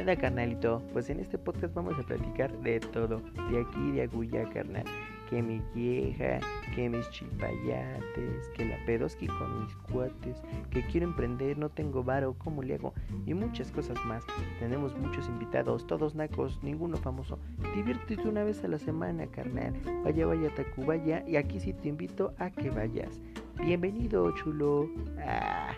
onda, carnalito? Pues en este podcast vamos a platicar de todo, de aquí, de agulla, carnal. Que mi vieja, que mis chipayates, que la pedoski con mis cuates, que quiero emprender, no tengo varo, ¿cómo le hago? Y muchas cosas más. Tenemos muchos invitados, todos nacos, ninguno famoso. Diviértete una vez a la semana, carnal. Vaya, vaya, Tacubaya, y aquí sí te invito a que vayas. Bienvenido, chulo. Ah.